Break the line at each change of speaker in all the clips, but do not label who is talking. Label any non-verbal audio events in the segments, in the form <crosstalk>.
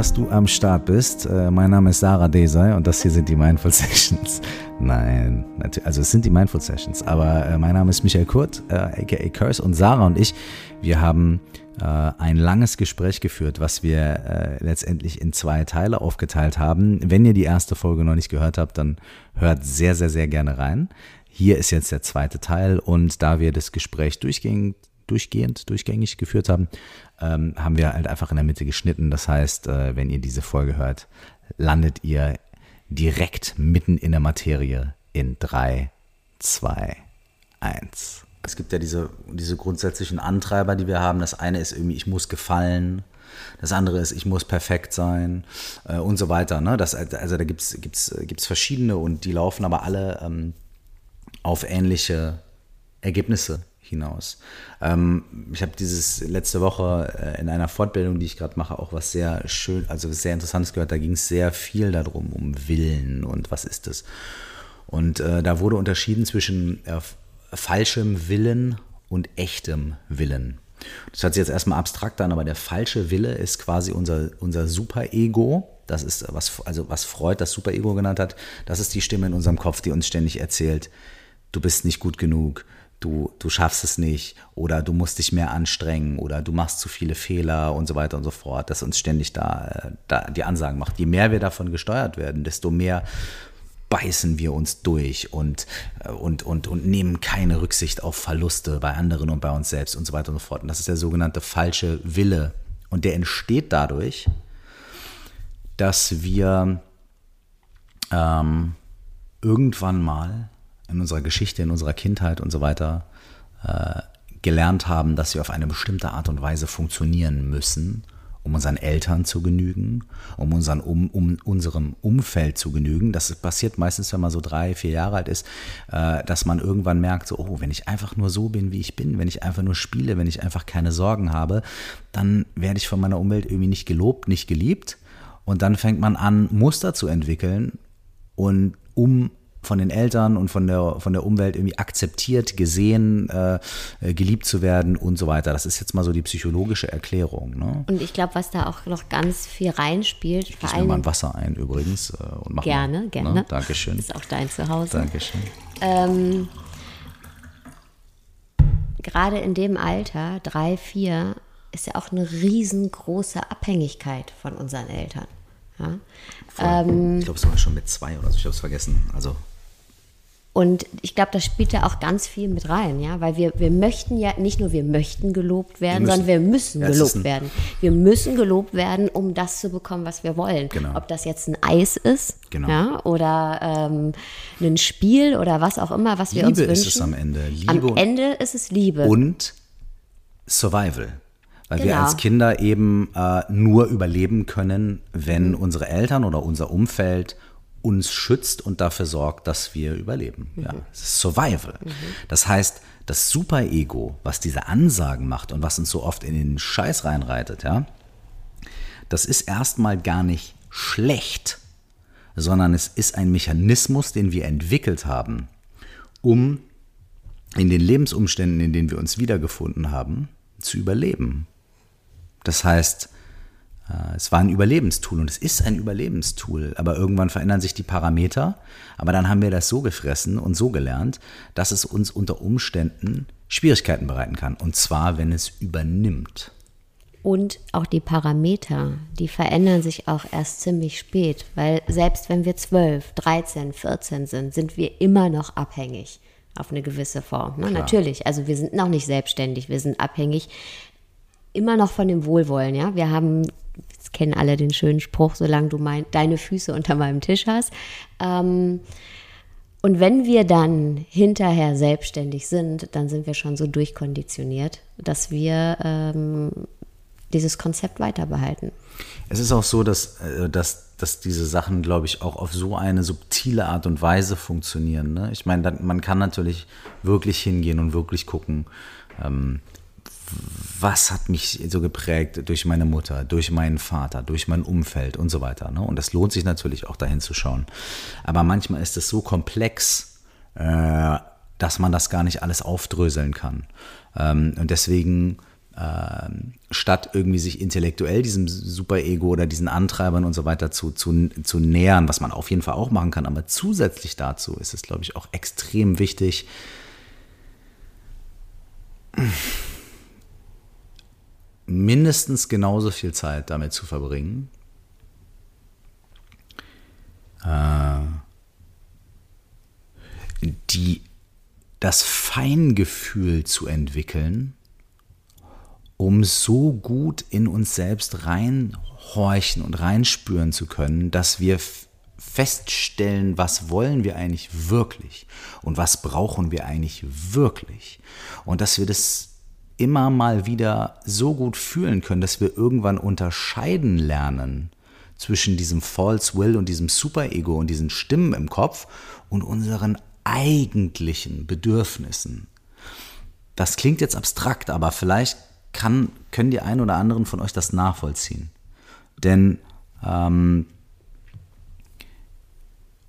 dass du am Start bist. Äh, mein Name ist Sarah Desai und das hier sind die Mindful <laughs> Sessions. Nein, also es sind die Mindful Sessions, aber äh, mein Name ist Michael Kurt, äh, aka Curse und Sarah und ich, wir haben äh, ein langes Gespräch geführt, was wir äh, letztendlich in zwei Teile aufgeteilt haben. Wenn ihr die erste Folge noch nicht gehört habt, dann hört sehr, sehr, sehr gerne rein. Hier ist jetzt der zweite Teil und da wir das Gespräch durchgehend, durchgehend, durchgängig geführt haben, ähm, haben wir halt einfach in der Mitte geschnitten. Das heißt, äh, wenn ihr diese Folge hört, landet ihr direkt mitten in der Materie in 3, 2, 1. Es gibt ja diese, diese grundsätzlichen Antreiber, die wir haben. Das eine ist irgendwie, ich muss gefallen. Das andere ist, ich muss perfekt sein äh, und so weiter. Ne? Das, also da gibt es gibt's, gibt's verschiedene und die laufen aber alle ähm, auf ähnliche Ergebnisse hinaus. Ähm, ich habe dieses letzte Woche äh, in einer Fortbildung, die ich gerade mache, auch was sehr schön, also sehr interessantes gehört. Da ging es sehr viel darum, um Willen und was ist das. Und äh, da wurde unterschieden zwischen äh, falschem Willen und echtem Willen. Das hört sich jetzt erstmal abstrakt an, aber der falsche Wille ist quasi unser, unser Superego. Das ist, was, also was Freud das Superego genannt hat. Das ist die Stimme in unserem Kopf, die uns ständig erzählt, du bist nicht gut genug, du, du schaffst es nicht oder du musst dich mehr anstrengen oder du machst zu viele Fehler und so weiter und so fort, dass uns ständig da, da die Ansagen macht. Je mehr wir davon gesteuert werden, desto mehr beißen wir uns durch und, und, und, und nehmen keine Rücksicht auf Verluste bei anderen und bei uns selbst und so weiter und so fort. Und das ist der sogenannte falsche Wille. Und der entsteht dadurch, dass wir ähm, irgendwann mal in unserer Geschichte, in unserer Kindheit und so weiter äh, gelernt haben, dass wir auf eine bestimmte Art und Weise funktionieren müssen, um unseren Eltern zu genügen, um, unseren, um, um unserem Umfeld zu genügen. Das passiert meistens, wenn man so drei, vier Jahre alt ist, äh, dass man irgendwann merkt, so, oh, wenn ich einfach nur so bin, wie ich bin, wenn ich einfach nur spiele, wenn ich einfach keine Sorgen habe, dann werde ich von meiner Umwelt irgendwie nicht gelobt, nicht geliebt. Und dann fängt man an, Muster zu entwickeln und um von den Eltern und von der, von der Umwelt irgendwie akzeptiert, gesehen, äh, äh, geliebt zu werden und so weiter. Das ist jetzt mal so die psychologische Erklärung. Ne?
Und ich glaube, was da auch noch ganz viel reinspielt.
Ich gieße mir mal ein Wasser ein übrigens. Äh, und mach
gerne,
mal,
gerne.
Ne? Dankeschön.
Ist auch dein Zuhause.
Dankeschön.
Ähm, gerade in dem Alter, drei, vier, ist ja auch eine riesengroße Abhängigkeit von unseren Eltern. Ja?
Ähm, ich glaube, es war schon mit zwei oder so, ich habe es vergessen. Also
und ich glaube, das spielt ja auch ganz viel mit rein, ja, weil wir, wir möchten ja, nicht nur wir möchten gelobt werden, wir sondern wir müssen ja, gelobt werden. Wir müssen gelobt werden, um das zu bekommen, was wir wollen.
Genau.
Ob das jetzt ein Eis ist
genau.
ja, oder ähm, ein Spiel oder was auch immer, was wir uns wünschen.
Liebe ist es am Ende. Liebe
am Ende ist es Liebe.
Und Survival. Weil
genau.
wir als Kinder eben äh, nur überleben können, wenn mhm. unsere Eltern oder unser Umfeld uns schützt und dafür sorgt, dass wir überleben. Mhm. Ja, es ist Survival. Mhm. Das heißt, das Superego, was diese Ansagen macht und was uns so oft in den Scheiß reinreitet, ja, das ist erstmal gar nicht schlecht, sondern es ist ein Mechanismus, den wir entwickelt haben, um in den Lebensumständen, in denen wir uns wiedergefunden haben, zu überleben. Das heißt, es war ein Überlebenstool und es ist ein Überlebenstool, aber irgendwann verändern sich die Parameter. Aber dann haben wir das so gefressen und so gelernt, dass es uns unter Umständen Schwierigkeiten bereiten kann. Und zwar, wenn es übernimmt.
Und auch die Parameter, die verändern sich auch erst ziemlich spät, weil selbst wenn wir 12, 13, 14 sind, sind wir immer noch abhängig auf eine gewisse Form. Ne? Natürlich, also wir sind noch nicht selbstständig, wir sind abhängig immer noch von dem Wohlwollen. Ja, wir haben Jetzt kennen alle den schönen Spruch, solange du mein, deine Füße unter meinem Tisch hast. Ähm, und wenn wir dann hinterher selbstständig sind, dann sind wir schon so durchkonditioniert, dass wir ähm, dieses Konzept weiter behalten.
Es ist auch so, dass, äh, dass, dass diese Sachen, glaube ich, auch auf so eine subtile Art und Weise funktionieren. Ne? Ich meine, man kann natürlich wirklich hingehen und wirklich gucken, ähm, was hat mich so geprägt durch meine Mutter, durch meinen Vater, durch mein Umfeld und so weiter. Ne? Und das lohnt sich natürlich auch dahin zu schauen. Aber manchmal ist es so komplex, äh, dass man das gar nicht alles aufdröseln kann. Ähm, und deswegen ähm, statt irgendwie sich intellektuell diesem Superego oder diesen Antreibern und so weiter zu, zu, zu nähern, was man auf jeden Fall auch machen kann. Aber zusätzlich dazu ist es, glaube ich, auch extrem wichtig, mindestens genauso viel Zeit damit zu verbringen, äh, die, das Feingefühl zu entwickeln, um so gut in uns selbst reinhorchen und reinspüren zu können, dass wir feststellen, was wollen wir eigentlich wirklich und was brauchen wir eigentlich wirklich. Und dass wir das immer mal wieder so gut fühlen können, dass wir irgendwann unterscheiden lernen zwischen diesem False Will und diesem Superego und diesen Stimmen im Kopf und unseren eigentlichen Bedürfnissen. Das klingt jetzt abstrakt, aber vielleicht kann, können die einen oder anderen von euch das nachvollziehen. Denn ähm,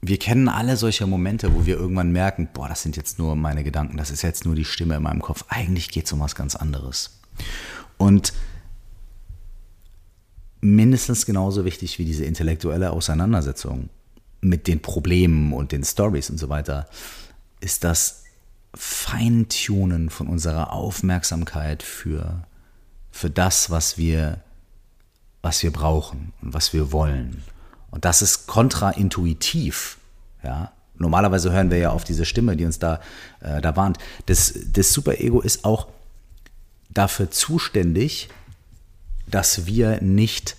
wir kennen alle solche Momente, wo wir irgendwann merken, boah, das sind jetzt nur meine Gedanken, das ist jetzt nur die Stimme in meinem Kopf. Eigentlich geht es um was ganz anderes. Und mindestens genauso wichtig wie diese intellektuelle Auseinandersetzung mit den Problemen und den Stories und so weiter, ist das Feintunen von unserer Aufmerksamkeit für für das, was wir, was wir brauchen und was wir wollen. Und das ist kontraintuitiv. Ja? Normalerweise hören wir ja auf diese Stimme, die uns da, äh, da warnt. Das, das Superego ist auch dafür zuständig, dass wir nicht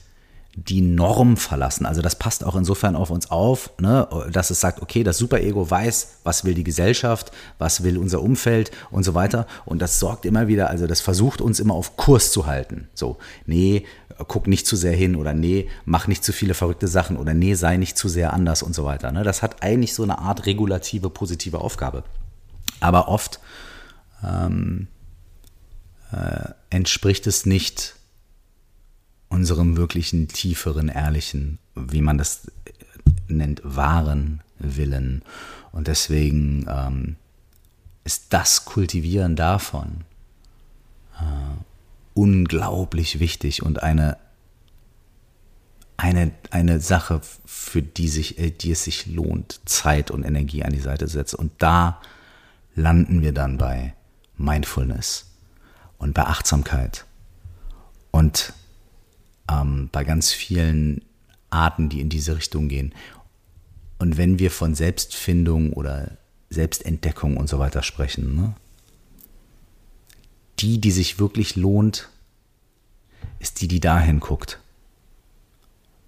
die Norm verlassen. Also das passt auch insofern auf uns auf, ne, dass es sagt, okay, das Superego weiß, was will die Gesellschaft, was will unser Umfeld und so weiter. Und das sorgt immer wieder, also das versucht uns immer auf Kurs zu halten. So, nee, guck nicht zu sehr hin oder nee, mach nicht zu viele verrückte Sachen oder nee, sei nicht zu sehr anders und so weiter. Ne? Das hat eigentlich so eine Art regulative, positive Aufgabe. Aber oft ähm, äh, entspricht es nicht unserem wirklichen tieferen, ehrlichen, wie man das nennt, wahren Willen. Und deswegen ähm, ist das Kultivieren davon äh, unglaublich wichtig und eine, eine, eine Sache, für die, sich, äh, die es sich lohnt, Zeit und Energie an die Seite zu setzen. Und da landen wir dann bei Mindfulness und bei Achtsamkeit. Und ähm, bei ganz vielen Arten, die in diese Richtung gehen. Und wenn wir von Selbstfindung oder Selbstentdeckung und so weiter sprechen, ne? Die, die sich wirklich lohnt, ist die, die dahin guckt.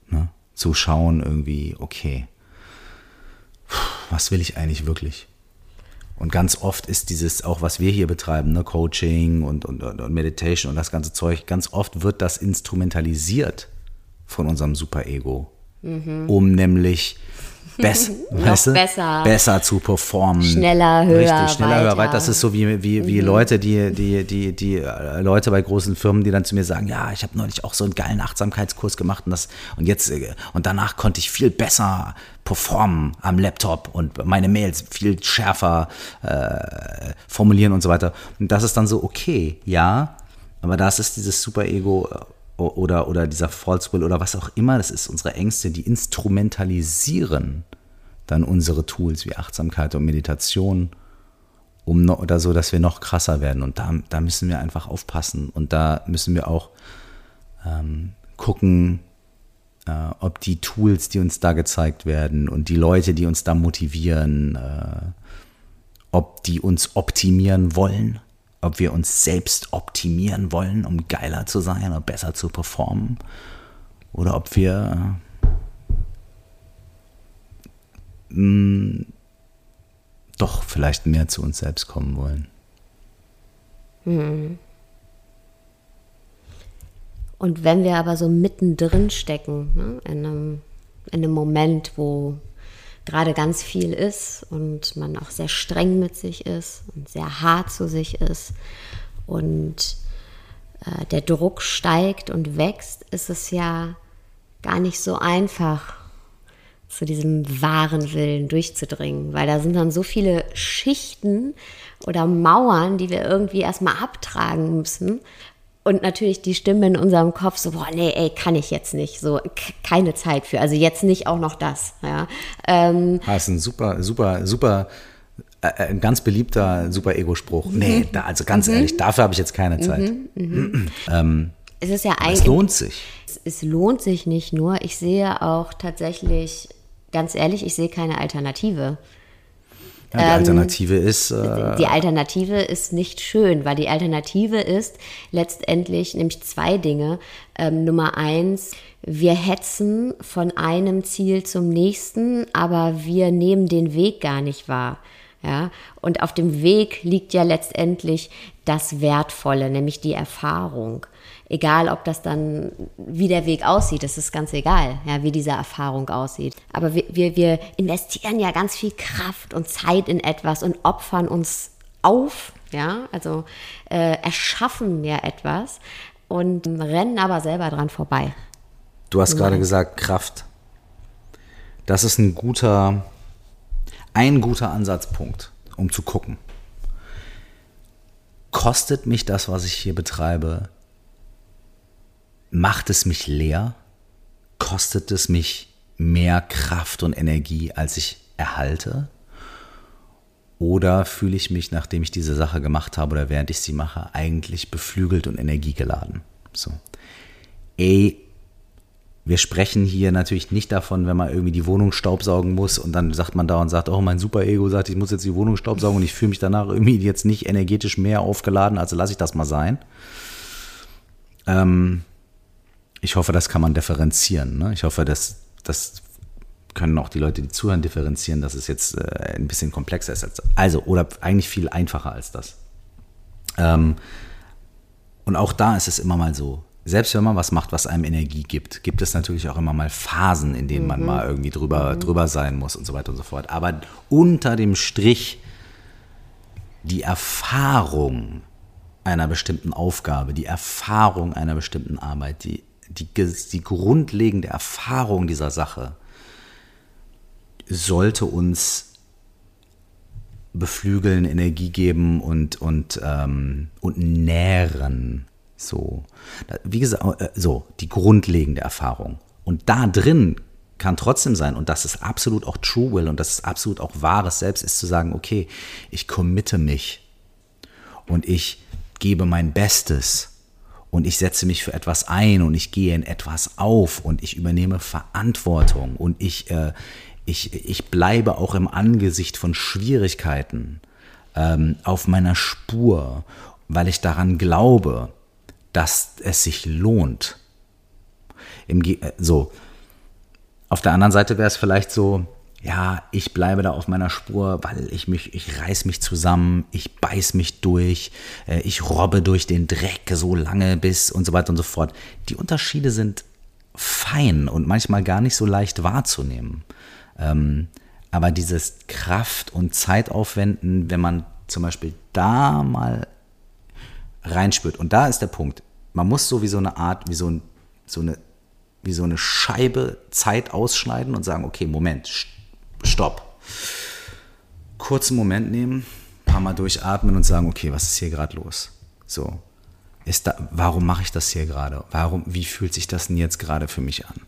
Ne? Zu schauen irgendwie, okay, was will ich eigentlich wirklich? Und ganz oft ist dieses, auch was wir hier betreiben, ne, Coaching und, und, und Meditation und das ganze Zeug, ganz oft wird das instrumentalisiert von unserem Superego, mhm. um nämlich Bess, <laughs> weißt du? besser. besser zu performen.
Schneller, höher, Richtig,
schneller, weiter. höher, weiter. Das ist so wie, wie, wie mhm. Leute, die, die, die, die äh, Leute bei großen Firmen, die dann zu mir sagen, ja, ich habe neulich auch so einen geilen Achtsamkeitskurs gemacht und das und jetzt äh, und danach konnte ich viel besser performen am Laptop und meine Mails viel schärfer äh, formulieren und so weiter. Und das ist dann so, okay, ja, aber das ist dieses Superego äh, oder, oder dieser False Will oder was auch immer, das ist unsere Ängste, die instrumentalisieren dann unsere Tools wie Achtsamkeit und Meditation, um noch, oder so, dass wir noch krasser werden. Und da, da müssen wir einfach aufpassen und da müssen wir auch ähm, gucken, äh, ob die Tools, die uns da gezeigt werden und die Leute, die uns da motivieren, äh, ob die uns optimieren wollen ob wir uns selbst optimieren wollen, um geiler zu sein oder besser zu performen, oder ob wir mh, mm, doch vielleicht mehr zu uns selbst kommen wollen.
Hm. Und wenn wir aber so mittendrin stecken, ne, in, einem, in einem Moment, wo gerade ganz viel ist und man auch sehr streng mit sich ist und sehr hart zu sich ist und äh, der Druck steigt und wächst, ist es ja gar nicht so einfach, zu diesem wahren Willen durchzudringen, weil da sind dann so viele Schichten oder Mauern, die wir irgendwie erstmal abtragen müssen, und natürlich die Stimme in unserem Kopf so, boah, nee, ey, kann ich jetzt nicht, so, keine Zeit für, also jetzt nicht auch noch das, ja. Ähm,
das ist ein super, super, super, äh, äh, ein ganz beliebter super Ego-Spruch. Mhm. Nee, da, also ganz mhm. ehrlich, dafür habe ich jetzt keine Zeit. Mhm, <clears throat>
ähm, es ist ja eigentlich.
Es lohnt sich.
Es, es lohnt sich nicht nur. Ich sehe auch tatsächlich, ganz ehrlich, ich sehe keine Alternative.
Ja, die ähm, Alternative ähm, ist. Äh,
die Alternative ist nicht schön, weil die Alternative ist letztendlich nämlich zwei Dinge. Ähm, Nummer eins, wir hetzen von einem Ziel zum nächsten, aber wir nehmen den Weg gar nicht wahr. Ja, und auf dem Weg liegt ja letztendlich das Wertvolle, nämlich die Erfahrung egal ob das dann, wie der Weg aussieht, das ist ganz egal, ja, wie diese Erfahrung aussieht. Aber wir, wir, wir investieren ja ganz viel Kraft und Zeit in etwas und opfern uns auf, ja, also äh, erschaffen ja etwas und rennen aber selber dran vorbei.
Du hast gerade gesagt, Kraft. Das ist ein guter, ein guter Ansatzpunkt, um zu gucken. Kostet mich das, was ich hier betreibe, macht es mich leer? Kostet es mich mehr Kraft und Energie, als ich erhalte? Oder fühle ich mich, nachdem ich diese Sache gemacht habe oder während ich sie mache, eigentlich beflügelt und energiegeladen? So. Ey, wir sprechen hier natürlich nicht davon, wenn man irgendwie die Wohnung staubsaugen muss und dann sagt man da und sagt, oh, mein Super-Ego sagt, ich muss jetzt die Wohnung staubsaugen und ich fühle mich danach irgendwie jetzt nicht energetisch mehr aufgeladen, also lasse ich das mal sein. Ähm, ich hoffe, das kann man differenzieren. Ne? Ich hoffe, dass das können auch die Leute, die zuhören, differenzieren, dass es jetzt äh, ein bisschen komplexer ist. Als, also, oder eigentlich viel einfacher als das. Ähm, und auch da ist es immer mal so, selbst wenn man was macht, was einem Energie gibt, gibt es natürlich auch immer mal Phasen, in denen mhm. man mal irgendwie drüber, mhm. drüber sein muss und so weiter und so fort. Aber unter dem Strich die Erfahrung einer bestimmten Aufgabe, die Erfahrung einer bestimmten Arbeit, die die, die grundlegende Erfahrung dieser Sache sollte uns beflügeln, Energie geben und, und, ähm, und nähren. So. Wie gesagt, äh, so, die grundlegende Erfahrung. Und da drin kann trotzdem sein, und das ist absolut auch True Will und das ist absolut auch wahres Selbst, ist zu sagen, okay, ich committe mich und ich gebe mein Bestes und ich setze mich für etwas ein und ich gehe in etwas auf und ich übernehme Verantwortung und ich, äh, ich, ich bleibe auch im Angesicht von Schwierigkeiten ähm, auf meiner Spur, weil ich daran glaube, dass es sich lohnt. Im, äh, so. Auf der anderen Seite wäre es vielleicht so, ja, ich bleibe da auf meiner Spur, weil ich mich, ich reiß mich zusammen, ich beiß mich durch, äh, ich robbe durch den Dreck so lange bis und so weiter und so fort. Die Unterschiede sind fein und manchmal gar nicht so leicht wahrzunehmen. Ähm, aber dieses Kraft und Zeitaufwenden, wenn man zum Beispiel da mal reinspürt, und da ist der Punkt, man muss so wie so eine Art, wie so, ein, so eine wie so eine Scheibe Zeit ausschneiden und sagen, okay, Moment, Stopp. Kurzen Moment nehmen, paar Mal durchatmen und sagen, okay, was ist hier gerade los? So, ist da, warum mache ich das hier gerade? Warum, wie fühlt sich das denn jetzt gerade für mich an?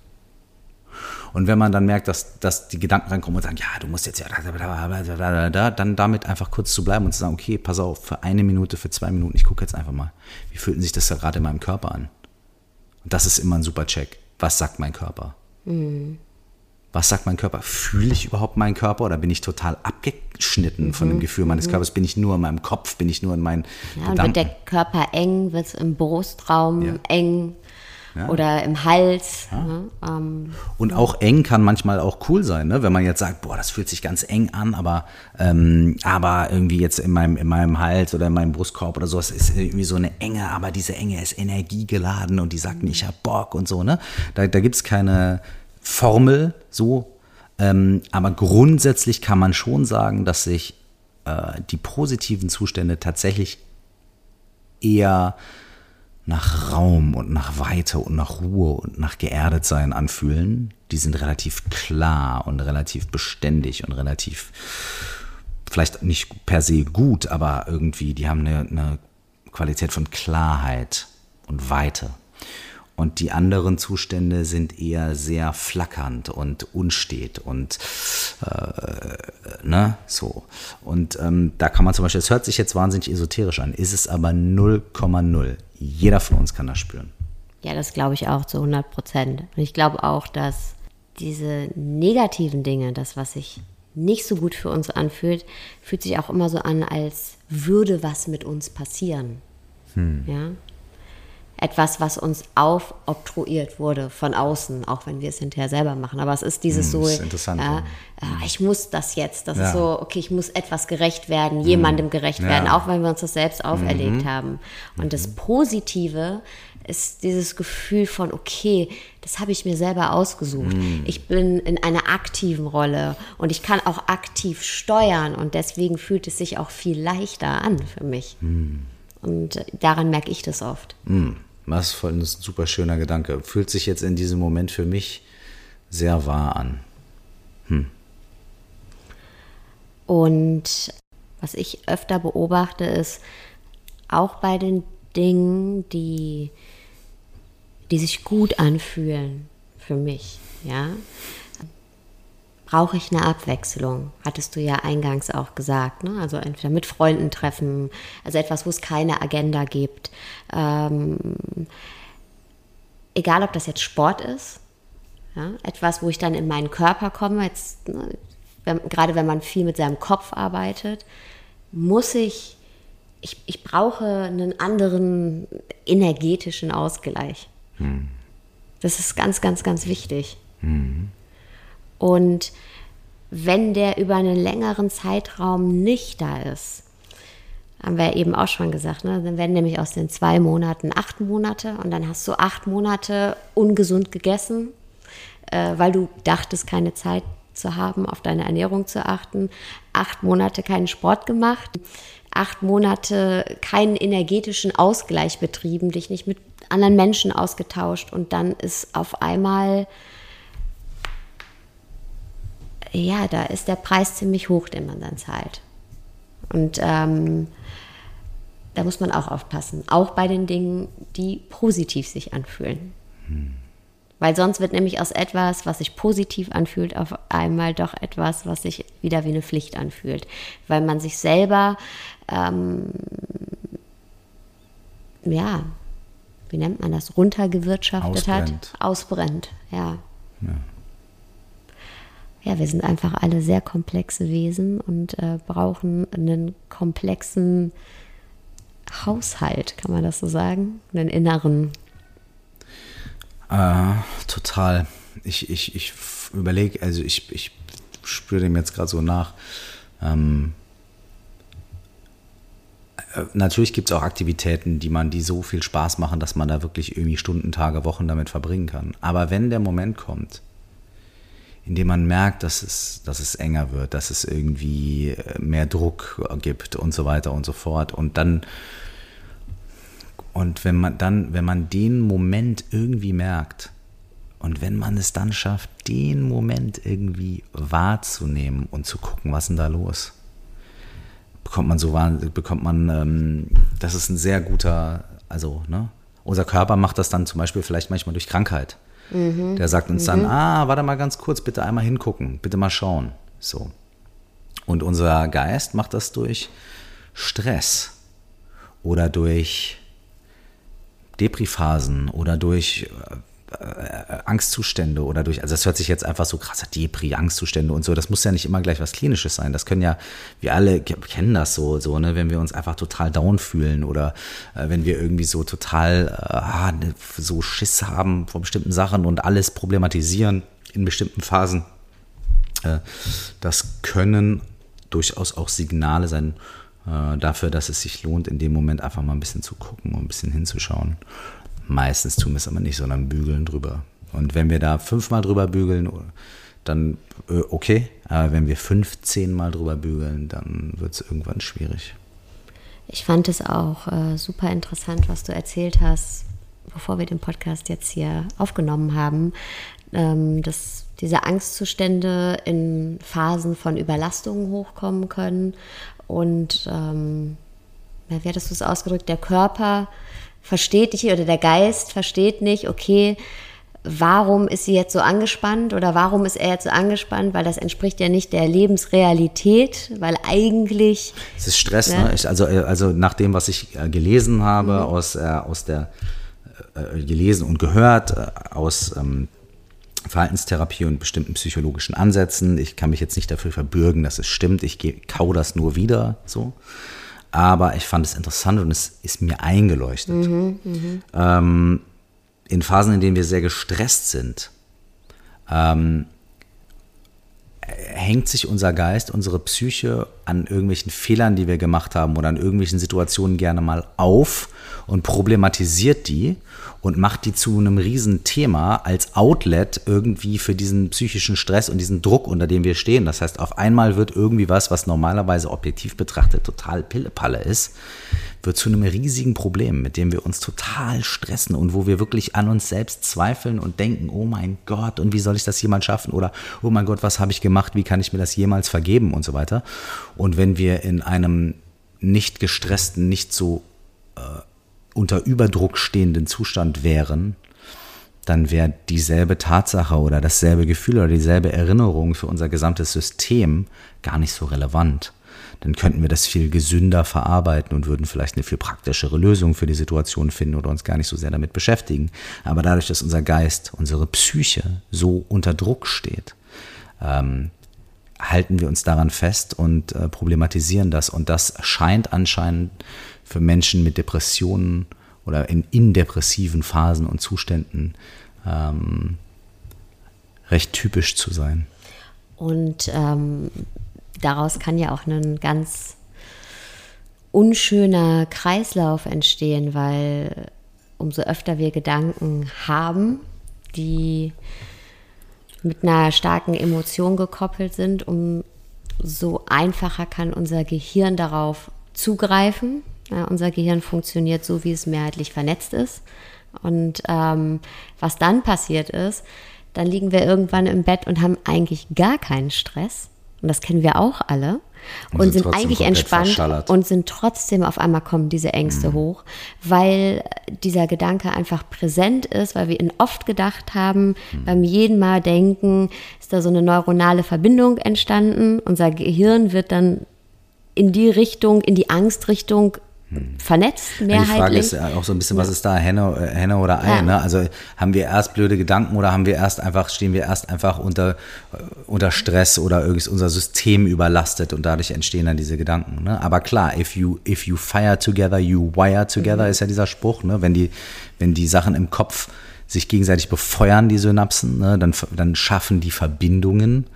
Und wenn man dann merkt, dass, dass die Gedanken reinkommen und sagen, ja, du musst jetzt ja, dann damit einfach kurz zu bleiben und zu sagen, okay, pass auf, für eine Minute, für zwei Minuten, ich gucke jetzt einfach mal, wie fühlt sich das gerade in meinem Körper an? Und das ist immer ein super Check. Was sagt mein Körper? Mhm was sagt mein Körper? Fühle ich überhaupt meinen Körper oder bin ich total abgeschnitten mhm. von dem mhm. Gefühl meines mhm. Körpers? Bin ich nur in meinem Kopf? Bin ich nur in meinen
ja, Gedanken? wird der Körper eng? Wird es im Brustraum ja. eng? Ja. Oder im Hals. Ja. Ne?
Ähm, und auch eng kann manchmal auch cool sein, ne? wenn man jetzt sagt, boah, das fühlt sich ganz eng an, aber, ähm, aber irgendwie jetzt in meinem, in meinem Hals oder in meinem Brustkorb oder so, es ist irgendwie so eine Enge, aber diese Enge ist energiegeladen und die sagt mir, ich hab Bock und so. Ne? Da, da gibt es keine, Formel so, ähm, aber grundsätzlich kann man schon sagen, dass sich äh, die positiven Zustände tatsächlich eher nach Raum und nach Weite und nach Ruhe und nach Geerdetsein anfühlen. Die sind relativ klar und relativ beständig und relativ, vielleicht nicht per se gut, aber irgendwie, die haben eine, eine Qualität von Klarheit und Weite. Und die anderen Zustände sind eher sehr flackernd und unstet und äh, ne, so. Und ähm, da kann man zum Beispiel, es hört sich jetzt wahnsinnig esoterisch an, ist es aber 0,0. Jeder von uns kann das spüren.
Ja, das glaube ich auch zu 100 Prozent. Und ich glaube auch, dass diese negativen Dinge, das, was sich nicht so gut für uns anfühlt, fühlt sich auch immer so an, als würde was mit uns passieren. Hm. Ja? Etwas, was uns aufobtruiert wurde von außen, auch wenn wir es hinterher selber machen. Aber es ist dieses hm, so, ist interessant, ja, ja. ich muss das jetzt. Das ja. ist so, okay, ich muss etwas gerecht werden, hm. jemandem gerecht werden, auch wenn wir uns das selbst auferlegt mhm. haben. Und das mhm. Positive ist dieses Gefühl von, okay, das habe ich mir selber ausgesucht. Mm. Ich bin in einer aktiven Rolle und ich kann auch aktiv steuern und deswegen fühlt es sich auch viel leichter an für mich. Mm. Und daran merke ich das oft.
Mm. Ist voll ein super schöner Gedanke. Fühlt sich jetzt in diesem Moment für mich sehr wahr an. Hm.
Und was ich öfter beobachte, ist auch bei den Dingen, die die sich gut anfühlen für mich, ja. Brauche ich eine Abwechslung, hattest du ja eingangs auch gesagt. Ne? Also entweder mit Freunden treffen, also etwas, wo es keine Agenda gibt. Ähm, egal, ob das jetzt Sport ist, ja? etwas, wo ich dann in meinen Körper komme, jetzt, ne, wenn, gerade wenn man viel mit seinem Kopf arbeitet, muss ich, ich, ich brauche einen anderen energetischen Ausgleich. Das ist ganz, ganz, ganz wichtig. Mhm. Und wenn der über einen längeren Zeitraum nicht da ist, haben wir eben auch schon gesagt, ne? dann werden nämlich aus den zwei Monaten acht Monate und dann hast du acht Monate ungesund gegessen, äh, weil du dachtest, keine Zeit zu haben, auf deine Ernährung zu achten, acht Monate keinen Sport gemacht, acht Monate keinen energetischen Ausgleich betrieben, dich nicht mit anderen Menschen ausgetauscht und dann ist auf einmal, ja, da ist der Preis ziemlich hoch, den man dann zahlt. Und ähm, da muss man auch aufpassen, auch bei den Dingen, die positiv sich anfühlen. Hm. Weil sonst wird nämlich aus etwas, was sich positiv anfühlt, auf einmal doch etwas, was sich wieder wie eine Pflicht anfühlt. Weil man sich selber, ähm, ja, wie nennt man das, runtergewirtschaftet ausbrennt. hat, ausbrennt. Ja. ja. Ja, wir sind einfach alle sehr komplexe Wesen und äh, brauchen einen komplexen Haushalt, kann man das so sagen? Einen inneren.
Äh, total. Ich, ich, ich überlege, also ich, ich spüre dem jetzt gerade so nach. Ähm, äh, natürlich gibt es auch Aktivitäten, die man, die so viel Spaß machen, dass man da wirklich irgendwie Stunden, Tage, Wochen damit verbringen kann. Aber wenn der Moment kommt, in dem man merkt, dass es, dass es enger wird, dass es irgendwie äh, mehr Druck gibt und so weiter und so fort. Und dann, und wenn man dann, wenn man den Moment irgendwie merkt, und wenn man es dann schafft, den Moment irgendwie wahrzunehmen und zu gucken, was ist denn da los? bekommt man so bekommt man, ähm, das ist ein sehr guter, also, ne? Unser Körper macht das dann zum Beispiel vielleicht manchmal durch Krankheit. Mhm. Der sagt uns mhm. dann, ah, warte mal ganz kurz, bitte einmal hingucken, bitte mal schauen. So. Und unser Geist macht das durch Stress oder durch Depriphasen oder durch äh, Angstzustände oder durch, also das hört sich jetzt einfach so krass, Depri, Angstzustände und so, das muss ja nicht immer gleich was Klinisches sein. Das können ja, wir alle kennen das so, so, ne, wenn wir uns einfach total down fühlen oder äh, wenn wir irgendwie so total äh, ne, so Schiss haben vor bestimmten Sachen und alles problematisieren in bestimmten Phasen. Äh, das können durchaus auch Signale sein äh, dafür, dass es sich lohnt, in dem Moment einfach mal ein bisschen zu gucken und ein bisschen hinzuschauen. Meistens tun wir es aber nicht, sondern bügeln drüber. Und wenn wir da fünfmal drüber bügeln, dann äh, okay. Aber wenn wir 15 Mal drüber bügeln, dann wird es irgendwann schwierig.
Ich fand es auch äh, super interessant, was du erzählt hast, bevor wir den Podcast jetzt hier aufgenommen haben, ähm, dass diese Angstzustände in Phasen von Überlastungen hochkommen können und ähm, wie hattest du es ausgedrückt, der Körper versteht nicht oder der Geist versteht nicht, okay, warum ist sie jetzt so angespannt oder warum ist er jetzt so angespannt, weil das entspricht ja nicht der Lebensrealität, weil eigentlich.
Es ist Stress, ne? ne? Ich, also, äh, also nach dem, was ich äh, gelesen habe, mhm. aus, äh, aus der, äh, gelesen und gehört, äh, aus ähm, Verhaltenstherapie und bestimmten psychologischen Ansätzen. Ich kann mich jetzt nicht dafür verbürgen, dass es stimmt. Ich kau das nur wieder so. Aber ich fand es interessant und es ist mir eingeleuchtet. Mhm, mh. ähm, in Phasen, in denen wir sehr gestresst sind, ähm, hängt sich unser Geist, unsere Psyche an irgendwelchen Fehlern, die wir gemacht haben oder an irgendwelchen Situationen gerne mal auf und problematisiert die und macht die zu einem Riesenthema als Outlet irgendwie für diesen psychischen Stress und diesen Druck, unter dem wir stehen. Das heißt, auf einmal wird irgendwie was, was normalerweise objektiv betrachtet total Pillepalle ist, wird zu einem riesigen Problem, mit dem wir uns total stressen und wo wir wirklich an uns selbst zweifeln und denken, oh mein Gott, und wie soll ich das jemals schaffen? Oder, oh mein Gott, was habe ich gemacht? Wie kann ich mir das jemals vergeben? Und so weiter. Und wenn wir in einem nicht gestressten, nicht so äh, unter Überdruck stehenden Zustand wären, dann wäre dieselbe Tatsache oder dasselbe Gefühl oder dieselbe Erinnerung für unser gesamtes System gar nicht so relevant. Dann könnten wir das viel gesünder verarbeiten und würden vielleicht eine viel praktischere Lösung für die Situation finden oder uns gar nicht so sehr damit beschäftigen. Aber dadurch, dass unser Geist, unsere Psyche so unter Druck steht, ähm, halten wir uns daran fest und äh, problematisieren das. Und das scheint anscheinend für Menschen mit Depressionen oder in, in depressiven Phasen und Zuständen ähm, recht typisch zu sein.
Und ähm, daraus kann ja auch ein ganz unschöner Kreislauf entstehen, weil umso öfter wir Gedanken haben, die mit einer starken Emotion gekoppelt sind, umso einfacher kann unser Gehirn darauf zugreifen ja, unser Gehirn funktioniert so, wie es mehrheitlich vernetzt ist. Und ähm, was dann passiert ist, dann liegen wir irgendwann im Bett und haben eigentlich gar keinen Stress. Und das kennen wir auch alle. Und, und sind, sind eigentlich entspannt und sind trotzdem auf einmal kommen diese Ängste mhm. hoch, weil dieser Gedanke einfach präsent ist, weil wir ihn oft gedacht haben. Mhm. Beim jeden Mal denken ist da so eine neuronale Verbindung entstanden. Unser Gehirn wird dann in die Richtung, in die Angstrichtung vernetzt mehrheitlich.
Die Frage ist auch so ein bisschen, was ist da, Henne, äh, Henne oder Ei? Ja. Ne? Also haben wir erst blöde Gedanken oder haben wir erst einfach, stehen wir erst einfach unter, äh, unter Stress oder irgendwie unser System überlastet und dadurch entstehen dann diese Gedanken. Ne? Aber klar, if you, if you fire together, you wire together, mhm. ist ja dieser Spruch, ne? wenn, die, wenn die Sachen im Kopf sich gegenseitig befeuern, die Synapsen, ne? dann, dann schaffen die Verbindungen.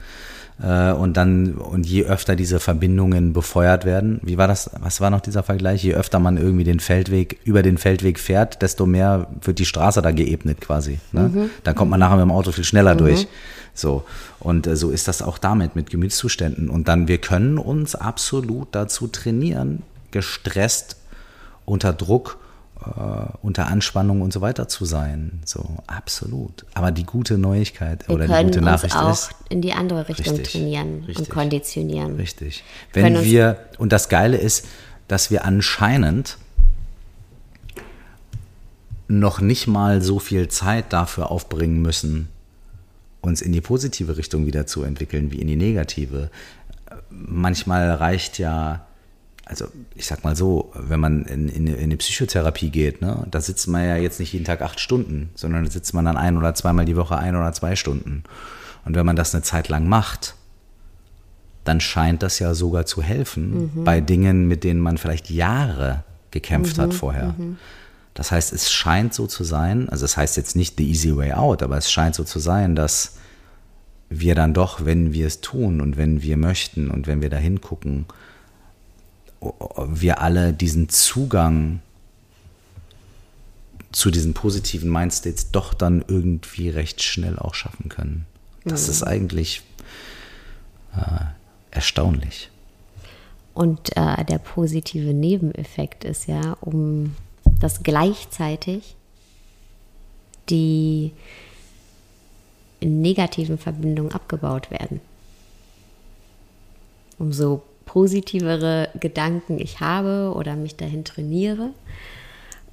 Äh, und dann, und je öfter diese Verbindungen befeuert werden, wie war das, was war noch dieser Vergleich? Je öfter man irgendwie den Feldweg, über den Feldweg fährt, desto mehr wird die Straße da geebnet quasi. Ne? Mhm. Dann kommt man nachher mit dem Auto viel schneller mhm. durch. So. Und äh, so ist das auch damit, mit Gemütszuständen. Und dann, wir können uns absolut dazu trainieren, gestresst, unter Druck unter Anspannung und so weiter zu sein. So, absolut. Aber die gute Neuigkeit
wir
oder die gute Nachricht
auch ist. in die andere Richtung richtig, trainieren richtig, und konditionieren.
Richtig. Wenn wir, und das Geile ist, dass wir anscheinend noch nicht mal so viel Zeit dafür aufbringen müssen, uns in die positive Richtung wieder zu entwickeln, wie in die negative. Manchmal reicht ja also ich sag mal so, wenn man in, in, in eine Psychotherapie geht, ne, da sitzt man ja jetzt nicht jeden Tag acht Stunden, sondern da sitzt man dann ein oder zweimal die Woche ein oder zwei Stunden. Und wenn man das eine Zeit lang macht, dann scheint das ja sogar zu helfen mhm. bei Dingen, mit denen man vielleicht Jahre gekämpft mhm, hat vorher. Mhm. Das heißt, es scheint so zu sein, also es das heißt jetzt nicht the easy way out, aber es scheint so zu sein, dass wir dann doch, wenn wir es tun und wenn wir möchten und wenn wir da hingucken, wir alle diesen Zugang zu diesen positiven Mindstates doch dann irgendwie recht schnell auch schaffen können. Das mhm. ist eigentlich äh, erstaunlich.
Und äh, der positive Nebeneffekt ist ja, um das gleichzeitig die negativen Verbindungen abgebaut werden. Umso positivere Gedanken ich habe oder mich dahin trainiere,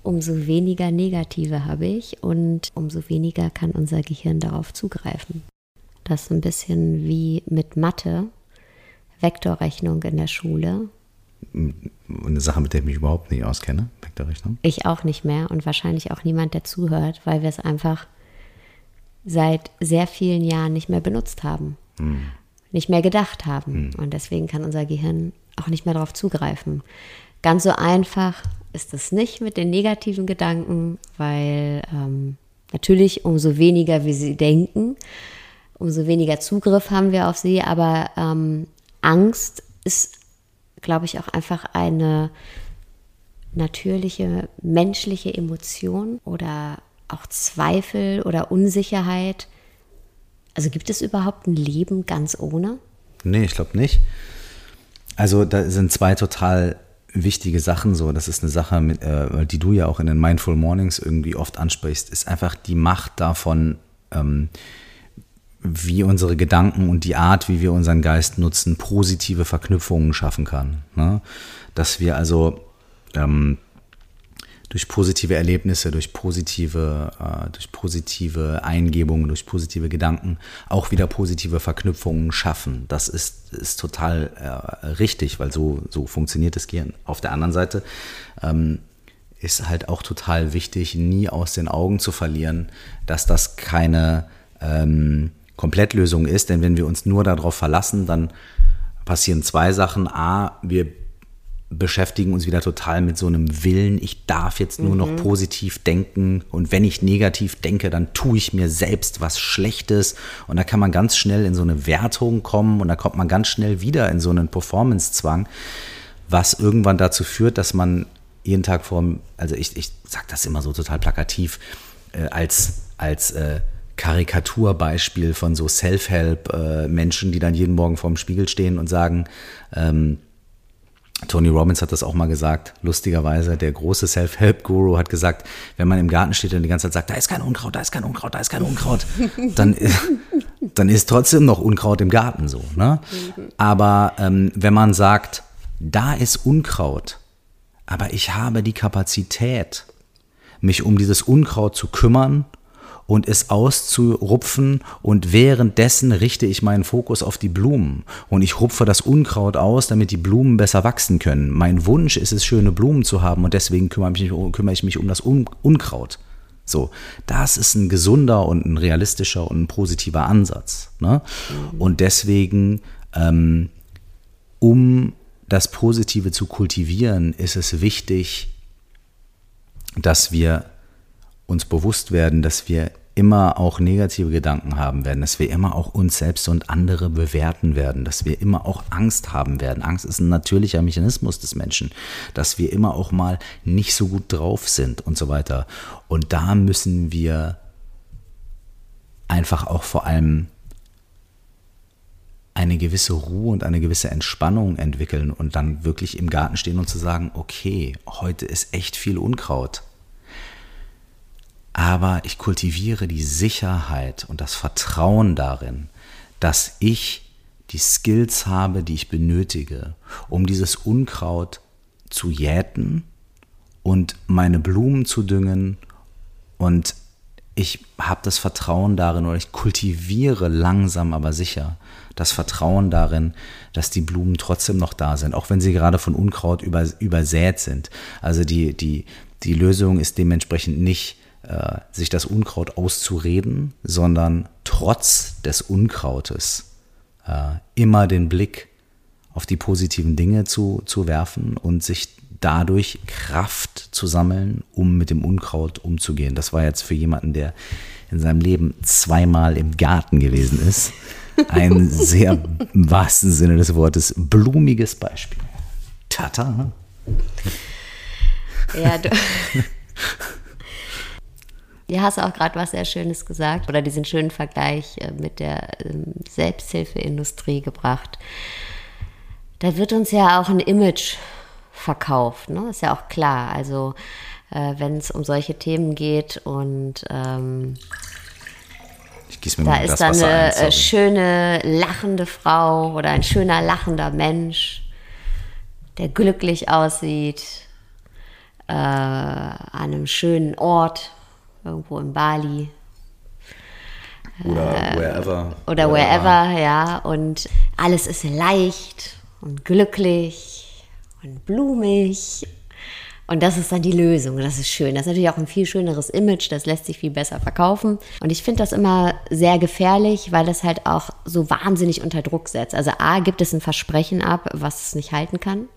umso weniger negative habe ich und umso weniger kann unser Gehirn darauf zugreifen. Das ist ein bisschen wie mit Mathe, Vektorrechnung in der Schule.
Eine Sache, mit der ich mich überhaupt nicht auskenne, Vektorrechnung.
Ich auch nicht mehr und wahrscheinlich auch niemand, der zuhört, weil wir es einfach seit sehr vielen Jahren nicht mehr benutzt haben, hm. Nicht mehr gedacht haben. Hm. Und deswegen kann unser Gehirn auch nicht mehr darauf zugreifen. Ganz so einfach ist es nicht mit den negativen Gedanken, weil ähm, natürlich umso weniger wir sie denken, umso weniger Zugriff haben wir auf sie. Aber ähm, Angst ist, glaube ich, auch einfach eine natürliche menschliche Emotion oder auch Zweifel oder Unsicherheit. Also gibt es überhaupt ein Leben ganz ohne?
Nee, ich glaube nicht. Also da sind zwei total wichtige Sachen so. Das ist eine Sache, mit, äh, die du ja auch in den Mindful Mornings irgendwie oft ansprichst, ist einfach die Macht davon, ähm, wie unsere Gedanken und die Art, wie wir unseren Geist nutzen, positive Verknüpfungen schaffen kann. Ne? Dass wir also ähm, durch positive Erlebnisse, durch positive, äh, durch positive Eingebungen, durch positive Gedanken auch wieder positive Verknüpfungen schaffen. Das ist, ist total äh, richtig, weil so, so funktioniert das Gehirn. Auf der anderen Seite ähm, ist halt auch total wichtig, nie aus den Augen zu verlieren, dass das keine ähm, Komplettlösung ist, denn wenn wir uns nur darauf verlassen, dann passieren zwei Sachen. A, wir beschäftigen uns wieder total mit so einem Willen, ich darf jetzt nur mhm. noch positiv denken und wenn ich negativ denke, dann tue ich mir selbst was Schlechtes und da kann man ganz schnell in so eine Wertung kommen und da kommt man ganz schnell wieder in so einen Performance-Zwang, was irgendwann dazu führt, dass man jeden Tag vor, also ich, ich sage das immer so total plakativ, äh, als, als äh, Karikaturbeispiel von so Self-Help-Menschen, äh, die dann jeden Morgen vorm Spiegel stehen und sagen, ähm, Tony Robbins hat das auch mal gesagt, lustigerweise, der große Self-Help-Guru hat gesagt, wenn man im Garten steht und die ganze Zeit sagt, da ist kein Unkraut, da ist kein Unkraut, da ist kein Unkraut, <laughs> dann, dann ist trotzdem noch Unkraut im Garten so. Ne? Aber ähm, wenn man sagt, da ist Unkraut, aber ich habe die Kapazität, mich um dieses Unkraut zu kümmern und es auszurupfen und währenddessen richte ich meinen Fokus auf die Blumen und ich rupfe das Unkraut aus, damit die Blumen besser wachsen können. Mein Wunsch ist es, schöne Blumen zu haben und deswegen kümmere ich mich, kümmere ich mich um das Un Unkraut. So, das ist ein gesunder und ein realistischer und ein positiver Ansatz. Ne? Und deswegen, ähm, um das Positive zu kultivieren, ist es wichtig, dass wir uns bewusst werden, dass wir immer auch negative Gedanken haben werden, dass wir immer auch uns selbst und andere bewerten werden, dass wir immer auch Angst haben werden. Angst ist ein natürlicher Mechanismus des Menschen, dass wir immer auch mal nicht so gut drauf sind und so weiter. Und da müssen wir einfach auch vor allem eine gewisse Ruhe und eine gewisse Entspannung entwickeln und dann wirklich im Garten stehen und zu sagen, okay, heute ist echt viel Unkraut aber ich kultiviere die Sicherheit und das Vertrauen darin, dass ich die Skills habe, die ich benötige, um dieses Unkraut zu jäten und meine Blumen zu düngen und ich habe das Vertrauen darin oder ich kultiviere langsam aber sicher das Vertrauen darin, dass die Blumen trotzdem noch da sind, auch wenn sie gerade von Unkraut über, übersät sind. Also die, die, die Lösung ist dementsprechend nicht äh, sich das Unkraut auszureden, sondern trotz des Unkrautes äh, immer den Blick auf die positiven Dinge zu, zu werfen und sich dadurch Kraft zu sammeln, um mit dem Unkraut umzugehen. Das war jetzt für jemanden, der in seinem Leben zweimal im Garten gewesen ist, ein <laughs> sehr im wahrsten Sinne des Wortes blumiges Beispiel. Tata.
Ja, du, <laughs> Ja, hast auch gerade was sehr Schönes gesagt oder diesen schönen Vergleich äh, mit der ähm, Selbsthilfeindustrie gebracht. Da wird uns ja auch ein Image verkauft, ne? ist ja auch klar. Also äh, wenn es um solche Themen geht und ähm, da ist dann eine ein, äh, schöne lachende Frau oder ein schöner lachender Mensch, der glücklich aussieht, äh, an einem schönen Ort, irgendwo in Bali.
Oder wherever.
Oder wherever, ja. Und alles ist leicht und glücklich und blumig. Und das ist dann die Lösung. Das ist schön. Das ist natürlich auch ein viel schöneres Image. Das lässt sich viel besser verkaufen. Und ich finde das immer sehr gefährlich, weil das halt auch so wahnsinnig unter Druck setzt. Also A, gibt es ein Versprechen ab, was es nicht halten kann.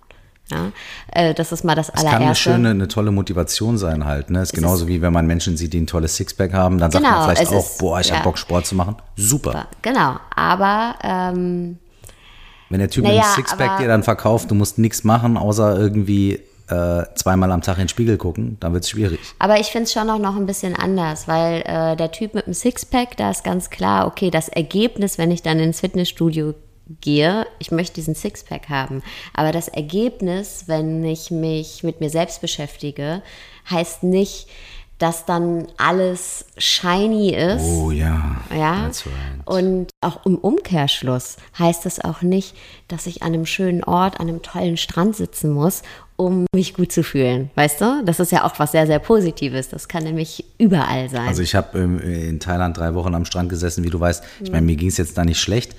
Ja, äh, das ist mal das allererste.
Es kann eine schöne, eine tolle Motivation sein halt. Ne? Ist es genauso ist, wie wenn man Menschen sieht, die ein tolles Sixpack haben, dann sagt genau, man vielleicht auch, ist, boah, ich ja. habe Bock Sport zu machen. Super.
Genau, aber ähm,
wenn der Typ naja, mit dem Sixpack dir dann verkauft, du musst nichts machen, außer irgendwie äh, zweimal am Tag in den Spiegel gucken, dann wird es schwierig.
Aber ich finde es schon auch noch ein bisschen anders, weil äh, der Typ mit dem Sixpack, da ist ganz klar, okay, das Ergebnis, wenn ich dann ins Fitnessstudio gehe, ich möchte diesen Sixpack haben. Aber das Ergebnis, wenn ich mich mit mir selbst beschäftige, heißt nicht, dass dann alles shiny ist.
Oh ja.
Ja. Right. Und auch im Umkehrschluss heißt es auch nicht, dass ich an einem schönen Ort, an einem tollen Strand sitzen muss, um mich gut zu fühlen. Weißt du? Das ist ja auch was sehr, sehr Positives. Das kann nämlich überall sein.
Also ich habe ähm, in Thailand drei Wochen am Strand gesessen, wie du weißt. Ich meine, mir ging es jetzt da nicht schlecht.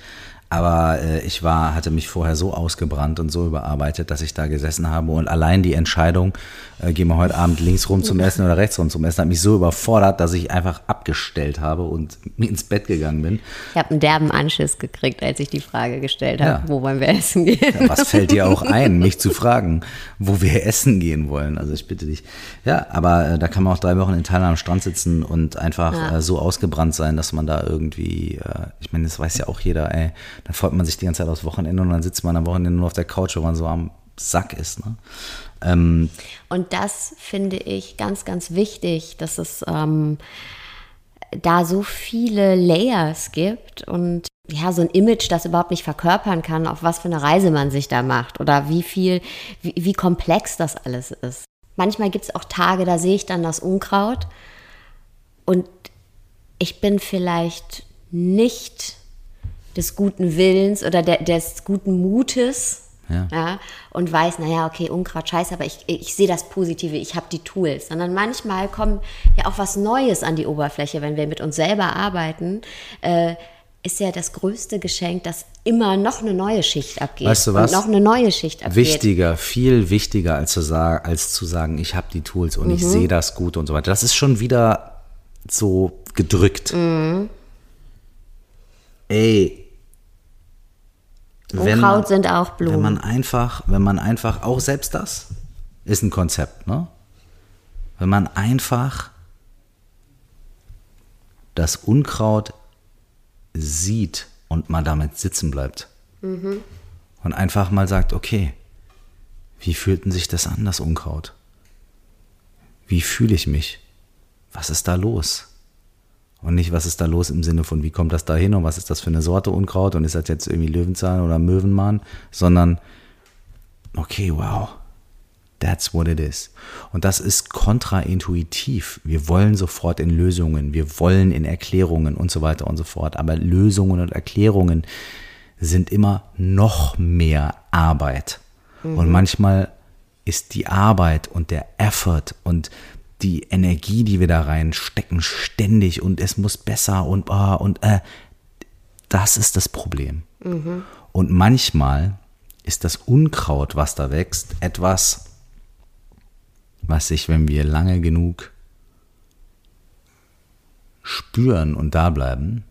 Aber äh, ich war, hatte mich vorher so ausgebrannt und so überarbeitet, dass ich da gesessen habe. Und allein die Entscheidung, äh, gehen wir heute Abend links rum zum Essen oder rechts rum zum Essen, hat mich so überfordert, dass ich einfach abgestellt habe und <laughs> ins Bett gegangen bin.
Ich habe einen derben Anschiss gekriegt, als ich die Frage gestellt habe, ja. wo wollen wir essen gehen?
Ja, was fällt dir auch ein, mich zu fragen, wo wir essen gehen wollen? Also ich bitte dich. Ja, aber äh, da kann man auch drei Wochen in Thailand am Strand sitzen und einfach ja. äh, so ausgebrannt sein, dass man da irgendwie, äh, ich meine, das weiß ja auch jeder, ey, dann freut man sich die ganze Zeit aufs Wochenende und dann sitzt man am Wochenende nur auf der Couch, wo man so am Sack ist. Ne?
Ähm, und das finde ich ganz, ganz wichtig, dass es ähm, da so viele Layers gibt und ja, so ein Image, das überhaupt nicht verkörpern kann, auf was für eine Reise man sich da macht oder wie viel, wie, wie komplex das alles ist. Manchmal gibt es auch Tage, da sehe ich dann das Unkraut und ich bin vielleicht nicht des guten Willens oder der, des guten Mutes. Ja. ja. und weiß, naja, okay, Unkraut, scheiße, aber ich, ich sehe das Positive, ich habe die Tools. Sondern manchmal kommt ja auch was Neues an die Oberfläche, wenn wir mit uns selber arbeiten. Äh, ist ja das größte Geschenk, dass immer noch eine neue Schicht abgeht.
Weißt du was?
Und noch eine neue Schicht abgeht.
Wichtiger, viel wichtiger als zu sagen, als zu sagen ich habe die Tools und mhm. ich sehe das gut und so weiter. Das ist schon wieder so gedrückt. Mhm. Ey,
Unkraut sind auch Blumen.
Wenn man einfach, wenn man einfach, auch selbst das ist ein Konzept, ne? Wenn man einfach das Unkraut sieht und mal damit sitzen bleibt. Mhm. Und einfach mal sagt, okay, wie fühlten sich das an, das Unkraut? Wie fühle ich mich? Was ist da los? Und nicht, was ist da los im Sinne von, wie kommt das da hin und was ist das für eine Sorte Unkraut und ist das jetzt irgendwie Löwenzahn oder Möwenmann, sondern, okay, wow, that's what it is. Und das ist kontraintuitiv. Wir wollen sofort in Lösungen, wir wollen in Erklärungen und so weiter und so fort. Aber Lösungen und Erklärungen sind immer noch mehr Arbeit. Mhm. Und manchmal ist die Arbeit und der Effort und die Energie, die wir da reinstecken, ständig und es muss besser und oh, und äh, das ist das Problem. Mhm. Und manchmal ist das Unkraut, was da wächst, etwas, was sich, wenn wir lange genug spüren und da bleiben,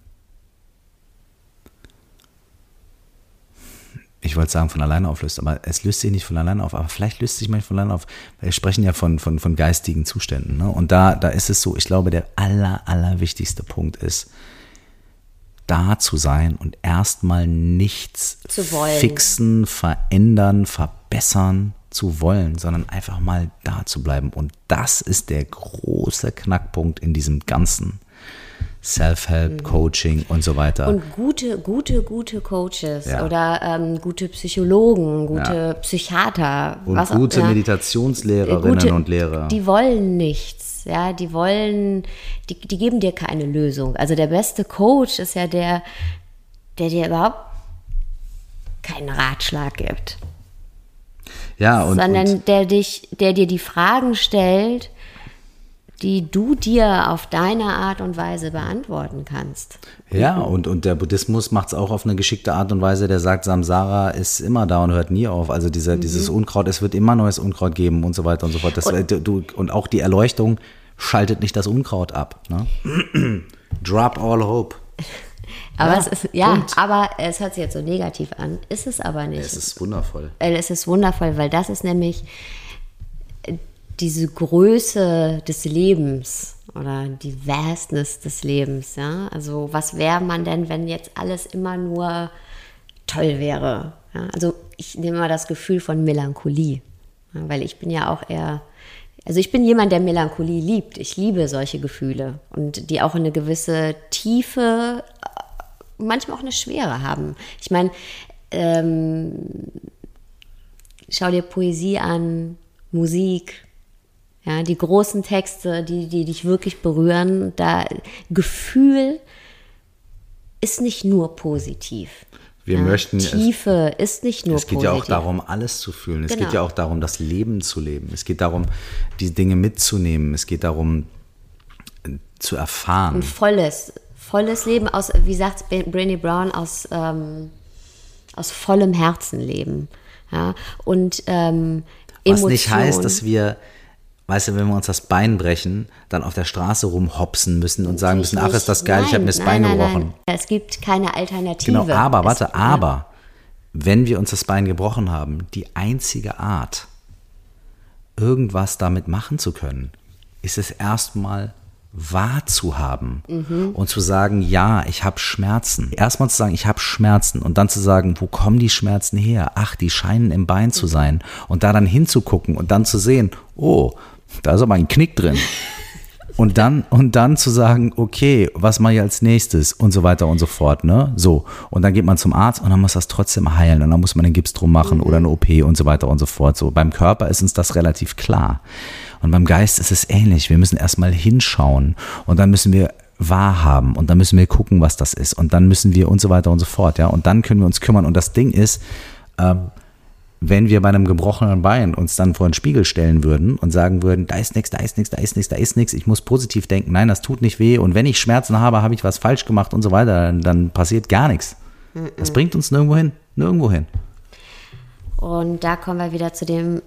ich wollte sagen, von alleine auflöst, aber es löst sich nicht von alleine auf, aber vielleicht löst sich manchmal von alleine auf. Wir sprechen ja von, von, von geistigen Zuständen. Ne? Und da, da ist es so, ich glaube, der aller, aller wichtigste Punkt ist, da zu sein und erstmal nichts fixen, verändern, verbessern zu wollen, sondern einfach mal da zu bleiben. Und das ist der große Knackpunkt in diesem Ganzen. Self-Help, mhm. Coaching und so weiter.
Und gute, gute, gute Coaches ja. oder ähm, gute Psychologen, gute ja. Psychiater.
Und was gute ja, Meditationslehrerinnen gute, und Lehrer.
Die wollen nichts. Ja, die wollen, die, die geben dir keine Lösung. Also der beste Coach ist ja der, der dir überhaupt keinen Ratschlag gibt.
Ja, und,
sondern
und
der dich, der dir die Fragen stellt, die du dir auf deine Art und Weise beantworten kannst.
Ja, und, und der Buddhismus macht es auch auf eine geschickte Art und Weise. Der sagt, Samsara ist immer da und hört nie auf. Also dieser,
Mhm.
dieses Unkraut, es wird immer neues Unkraut geben und so weiter und so fort. Das, äh, du, und auch die Erleuchtung schaltet nicht das Unkraut ab. Ne? <clears throat> Drop all hope. <laughs>
Aber
Ja,
es ist, ja,
Punkt.
aber es hört sich jetzt so negativ an. Ist es aber nicht.
Es ist wundervoll.
Äh, Es ist wundervoll, weil das ist nämlich äh, diese Größe des Lebens oder die Vastness des Lebens. Ja? Also was wäre man denn, wenn jetzt alles immer nur toll wäre? Ja? Also ich nehme mal das Gefühl von Melancholie, ja? weil ich bin ja auch eher, also ich bin jemand, der Melancholie liebt. Ich liebe solche Gefühle und die auch eine gewisse Tiefe, äh, manchmal auch eine Schwere haben. Ich meine, ähm, schau dir Poesie an, Musik, ja, die großen Texte, die, die dich wirklich berühren. Da Gefühl ist nicht nur positiv.
Wir
ja,
möchten es-
Tiefe ist nicht nur
Es geht
positiv.
ja auch darum, alles zu fühlen. Es
Genau.
geht ja auch darum, das Leben zu leben. Es geht darum, die Dinge mitzunehmen. Es geht darum, zu erfahren.
ein volles, volles Leben aus, wie sagt Brené Brown, aus, ähm, aus vollem Herzen leben. Ja? Und ähm,
Was nicht heißt, dass wir, weißt du, wenn wir uns das Bein brechen, dann auf der Straße rumhopsen müssen und sagen müssen, ach, ist das geil, ich habe mir das
Nein,
Bein
nein,
gebrochen.
Nein. Es gibt keine Alternative.
Genau, aber, warte,
es,
aber, wenn wir uns das Bein gebrochen haben, die einzige Art, irgendwas damit machen zu können, ist es erstmal wahrzuhaben
Mhm.
und zu sagen, ja, ich habe Schmerzen. Erstmal zu sagen, ich habe Schmerzen und dann zu sagen, wo kommen die Schmerzen her? Ach, die scheinen im Bein
Mhm.
zu sein. Und da dann hinzugucken und dann zu sehen, oh, da ist aber ein Knick drin. <laughs> Und dann, und dann zu sagen, okay, was mache ich als nächstes und so weiter und so fort, ne? So. Und dann geht man zum Arzt und dann muss das trotzdem heilen und dann muss man einen Gips drum machen oder eine OP und so weiter und so fort. So. Beim Körper ist uns das relativ klar. Und beim Geist ist es ähnlich. Wir müssen erstmal hinschauen und dann müssen wir wahrhaben und dann müssen wir gucken, was das ist und dann müssen wir und so weiter und so fort, ja. Und dann können wir uns kümmern. Und das Ding ist, ähm, wenn wir bei einem gebrochenen Bein uns dann vor den Spiegel stellen würden und sagen würden, da ist nichts, da ist nichts, da ist nichts, da ist nichts, ich muss positiv denken, nein, das tut nicht weh und wenn ich Schmerzen habe, habe ich was falsch gemacht und so weiter, dann, dann passiert gar nichts. Das bringt uns nirgendwo hin, nirgendwo hin.
Und da kommen wir wieder zu dem,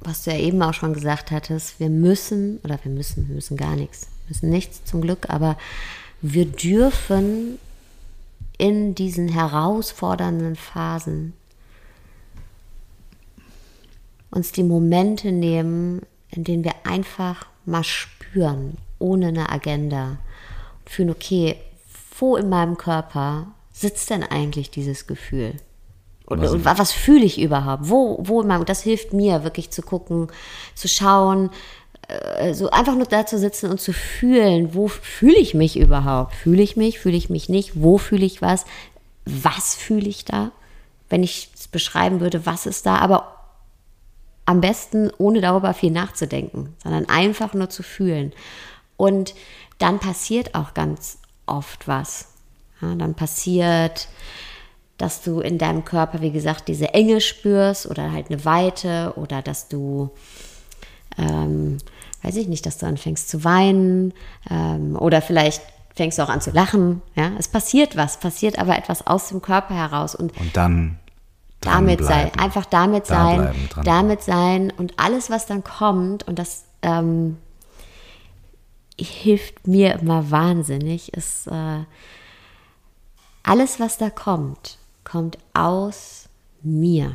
was du ja eben auch schon gesagt hattest. Wir müssen, oder wir müssen, wir müssen gar nichts. Wir müssen nichts zum Glück, aber wir dürfen in diesen herausfordernden Phasen uns die Momente nehmen, in denen wir einfach mal spüren, ohne eine Agenda. Und fühlen, okay, wo in meinem Körper sitzt denn eigentlich dieses Gefühl? Und, und wa- was fühle ich überhaupt? Wo, wo in meinem, das hilft mir wirklich zu gucken, zu schauen, äh, so einfach nur da zu sitzen und zu fühlen, wo fühle ich mich überhaupt? Fühle ich mich, fühle ich mich nicht? Wo fühle ich was? Was fühle ich da? Wenn ich es beschreiben würde, was ist da? Aber am besten ohne darüber viel nachzudenken, sondern einfach nur zu fühlen. Und dann passiert auch ganz oft was. Ja, dann passiert, dass du in deinem Körper, wie gesagt, diese Enge spürst oder halt eine Weite oder dass du, ähm, weiß ich nicht, dass du anfängst zu weinen ähm, oder vielleicht fängst du auch an zu lachen. Ja, es passiert was, passiert aber etwas aus dem Körper heraus und
Und dann
damit sein, einfach damit
Da
sein,
bleiben,
damit sein und alles, was dann kommt und das ähm, hilft mir immer wahnsinnig, ist äh, alles, was da kommt, kommt aus mir.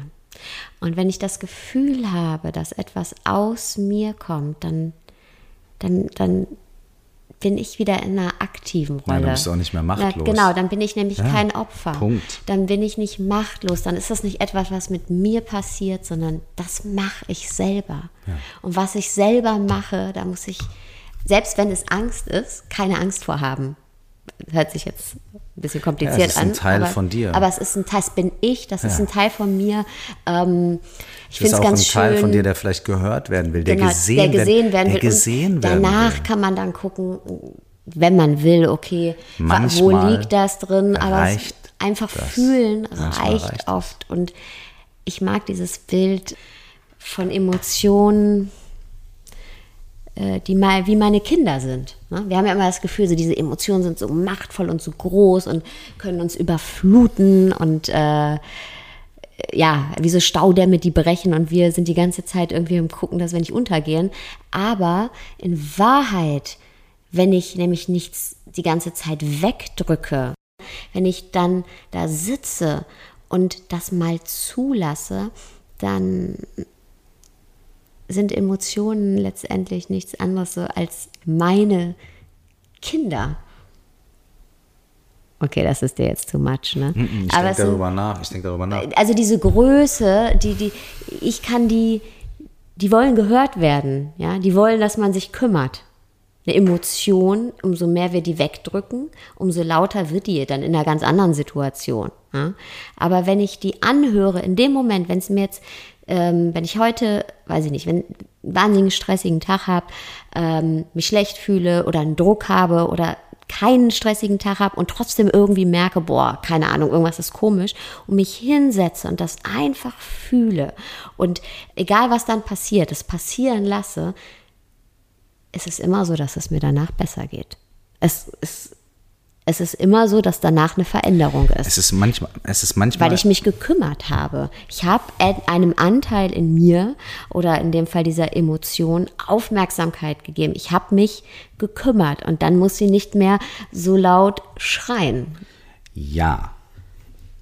Und wenn ich das Gefühl habe, dass etwas aus mir kommt, dann, dann, dann bin ich wieder in einer aktiven Rolle.
Ja, dann bist du auch nicht mehr machtlos.
Na, genau, dann bin ich nämlich
Ja,
kein Opfer.
Punkt.
Dann bin ich nicht machtlos. Dann ist das nicht etwas, was mit mir passiert, sondern das mache ich selber. Und was ich selber mache, da muss ich, selbst wenn es Angst ist, keine Angst vor haben. Hört sich jetzt ein bisschen kompliziert
Ja, es ist ein
an.
Teil
aber,
von dir.
Aber es ist ein Teil, das bin ich, das ist
Ja.
ein Teil von mir. Ähm, ich
ist
finde es
auch
ganz
ein
schön.
Teil von dir, der vielleicht gehört werden will, der
Genau,
gesehen,
der gesehen werden
der
will.
gesehen werden
danach
will.
kann man dann gucken, wenn man will, okay, wa- wo
Manchmal
liegt das drin? Aber einfach
das.
fühlen
Manchmal
reicht,
reicht
oft. Und ich mag dieses Bild von Emotionen, die mal wie meine Kinder sind. Ne? Wir haben ja immer das Gefühl, so diese Emotionen sind so machtvoll und so groß und können uns überfluten und äh, ja, wie so Staudämme, die brechen und wir sind die ganze Zeit irgendwie im Gucken, dass wir nicht untergehen. Aber in Wahrheit, wenn ich nämlich nichts die ganze Zeit wegdrücke, wenn ich dann da sitze und das mal zulasse, dann sind Emotionen letztendlich nichts anderes so als meine Kinder. Okay, das ist dir jetzt too much, ne?
Ich denke darüber nach. Ich denke darüber nach.
Also diese Größe, die, die, ich kann die, die wollen gehört werden, ja, die wollen, dass man sich kümmert. Eine Emotion, umso mehr wir die wegdrücken, umso lauter wird die dann in einer ganz anderen Situation. Ja? Aber wenn ich die anhöre, in dem Moment, wenn es mir jetzt, ähm, wenn ich heute, weiß ich nicht, wenn einen wahnsinnig stressigen Tag habe, ähm, mich schlecht fühle oder einen Druck habe oder keinen stressigen Tag habe und trotzdem irgendwie merke, boah, keine Ahnung, irgendwas ist komisch und mich hinsetze und das einfach fühle und egal was dann passiert, es passieren lasse, ist es immer so, dass es mir danach besser geht. Es ist es ist immer so, dass danach eine Veränderung ist.
Es ist manchmal, es ist manchmal.
Weil ich mich gekümmert habe. Ich habe einem Anteil in mir oder in dem Fall dieser Emotion Aufmerksamkeit gegeben. Ich habe mich gekümmert und dann muss sie nicht mehr so laut schreien.
Ja,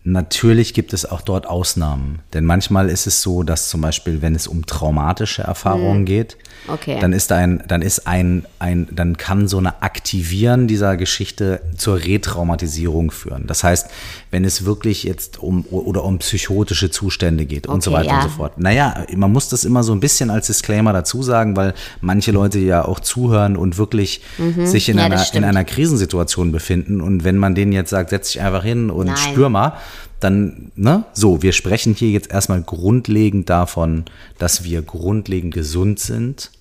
Natürlich gibt es auch dort Ausnahmen, denn manchmal ist es so, dass zum Beispiel, wenn es um traumatische Erfahrungen mhm. geht, okay. dann ist ein, dann ist ein, ein, dann kann so eine Aktivieren dieser Geschichte zur Retraumatisierung führen. Das heißt, wenn es wirklich jetzt um oder um psychotische Zustände geht okay, und so weiter ja. und so fort. Naja, man muss das immer so ein bisschen als Disclaimer dazu sagen, weil manche Leute ja auch zuhören und wirklich mhm. sich in, ja, einer, in einer Krisensituation befinden. Und wenn man denen jetzt sagt, setz dich einfach hin und Nein. spür mal, dann, ne, so, wir sprechen hier jetzt erstmal grundlegend davon, dass wir grundlegend gesund sind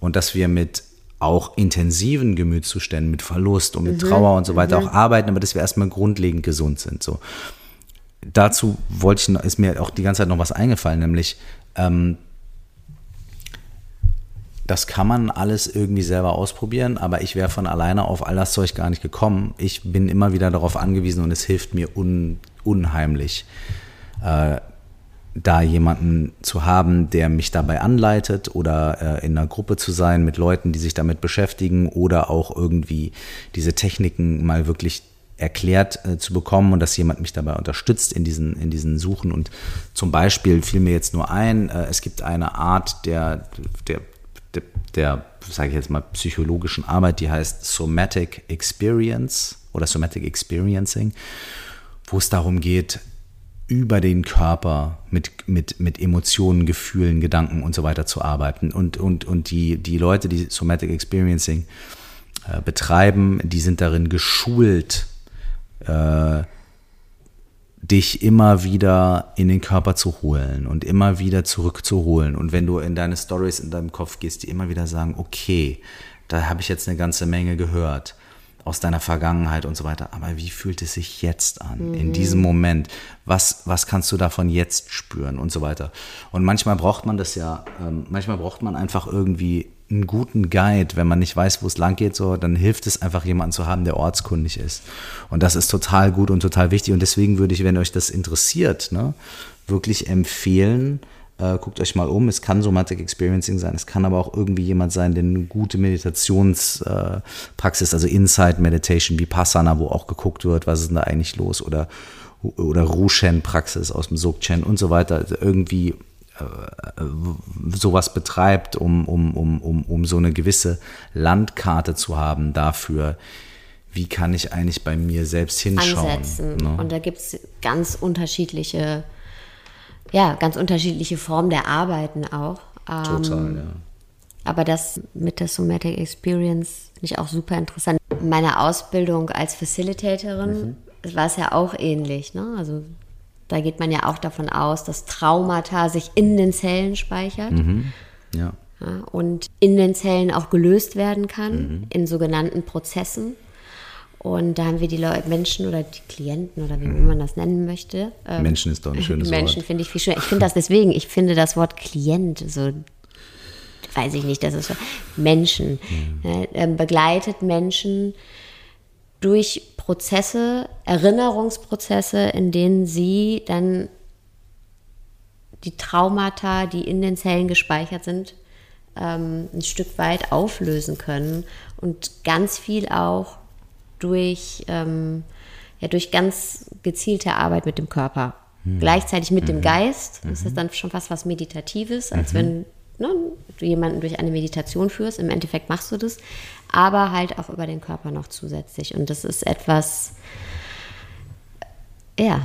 und dass wir mit auch intensiven Gemütszuständen, mit Verlust und mit mhm. Trauer und so weiter mhm. auch arbeiten, aber dass wir erstmal grundlegend gesund sind. So. Dazu wollte ich, ist mir auch die ganze Zeit noch was eingefallen, nämlich ähm, das kann man alles irgendwie selber ausprobieren, aber ich wäre von alleine auf all das Zeug gar nicht gekommen. Ich bin immer wieder darauf angewiesen und es hilft mir un, unheimlich, äh, da jemanden zu haben, der mich dabei anleitet oder äh, in einer Gruppe zu sein mit Leuten, die sich damit beschäftigen oder auch irgendwie diese Techniken mal wirklich erklärt äh, zu bekommen und dass jemand mich dabei unterstützt in diesen, in diesen Suchen. Und zum Beispiel fiel mir jetzt nur ein, äh, es gibt eine Art der, der der, der sage ich jetzt mal, psychologischen Arbeit, die heißt Somatic Experience oder Somatic Experiencing, wo es darum geht, über den Körper mit, mit, mit Emotionen, Gefühlen, Gedanken und so weiter zu arbeiten. Und, und, und die, die Leute, die Somatic Experiencing äh, betreiben, die sind darin geschult, äh, dich immer wieder in den Körper zu holen und immer wieder zurückzuholen. Und wenn du in deine Stories in deinem Kopf gehst, die immer wieder sagen, okay, da habe ich jetzt eine ganze Menge gehört aus deiner Vergangenheit und so weiter. Aber wie fühlt es sich jetzt an, mhm. in diesem Moment? Was, was kannst du davon jetzt spüren und so weiter? Und manchmal braucht man das ja, ähm, manchmal braucht man einfach irgendwie einen guten Guide, wenn man nicht weiß, wo es lang geht, so, dann hilft es einfach, jemanden zu haben, der ortskundig ist. Und das ist total gut und total wichtig. Und deswegen würde ich, wenn euch das interessiert, ne, wirklich empfehlen, äh, guckt euch mal um. Es kann Somatic Experiencing sein, es kann aber auch irgendwie jemand sein, der eine gute Meditationspraxis, äh, also Inside Meditation, wie Passana, wo auch geguckt wird, was ist denn da eigentlich los, oder, oder Rushen-Praxis aus dem Sokchen und so weiter. Also irgendwie äh, sowas betreibt, um, um, um, um, um so eine gewisse Landkarte zu haben dafür, wie kann ich eigentlich bei mir selbst hinschauen.
Ansetzen. Ne? Und da gibt es ganz unterschiedliche, ja, ganz unterschiedliche Formen der Arbeiten auch.
Total, ähm, ja.
Aber das mit der Somatic Experience finde ich auch super interessant. Meine Ausbildung als Facilitatorin mhm. war es ja auch ähnlich. Ne? Also da geht man ja auch davon aus, dass Traumata sich in den Zellen speichert.
Mhm. Ja.
ja. Und in den Zellen auch gelöst werden kann, mhm. in sogenannten Prozessen. Und da haben wir die Leute, Menschen oder die Klienten oder wie man das nennen möchte.
ähm, Menschen ist doch ein schönes <laughs>
Menschen
Wort.
finde ich viel schöner. Ich finde das deswegen, ich finde das Wort Klient so, weiß ich nicht, das ist so, Menschen, ne, ähm, begleitet Menschen durch Prozesse, Erinnerungsprozesse, in denen sie dann die Traumata, die in den Zellen gespeichert sind, ähm, ein Stück weit auflösen können und ganz viel auch durch, ähm, ja, durch ganz gezielte Arbeit mit dem Körper. Gleichzeitig mit dem Geist. Das ist dann schon fast was Meditatives, als wenn ne, du jemanden durch eine Meditation führst. Im Endeffekt machst du das, aber halt auch über den Körper noch zusätzlich. Und das ist etwas, ja,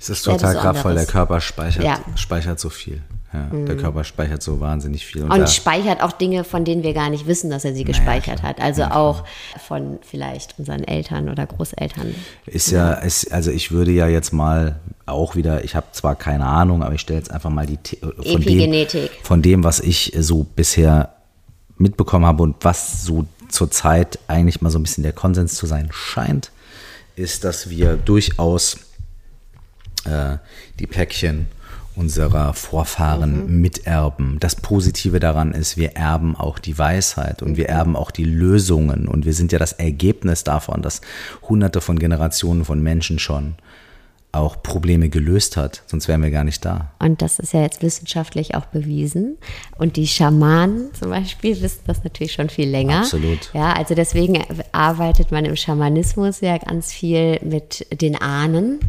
Es ist total kraftvoll. Der. Körper speichert,
Ja.
speichert so viel. Ja, Der Körper speichert so wahnsinnig viel.
Und
da-
speichert auch Dinge, von denen wir gar nicht wissen, dass er sie gespeichert hat. Also auch von vielleicht unseren Eltern oder Großeltern.
Ist ja, ist, also ich würde ja jetzt mal auch wieder, ich habe zwar keine Ahnung, aber ich stelle jetzt einfach mal die The- von dem,
Epigenetik.
von dem, was ich so bisher mitbekommen habe und was so zurzeit eigentlich mal so ein bisschen der Konsens zu sein scheint, ist, dass wir durchaus äh, die Päckchen unserer Vorfahren miterben. Das Positive daran ist, wir erben auch die Weisheit und wir erben auch die Lösungen und wir sind ja das Ergebnis davon, dass hunderte von Generationen von Menschen schon auch Probleme gelöst hat, sonst wären wir gar nicht da.
Und das ist ja jetzt wissenschaftlich auch bewiesen. Und die Schamanen zum Beispiel wissen das natürlich schon viel länger.
Absolut.
Ja, also deswegen arbeitet man im Schamanismus ja ganz viel mit den Ahnen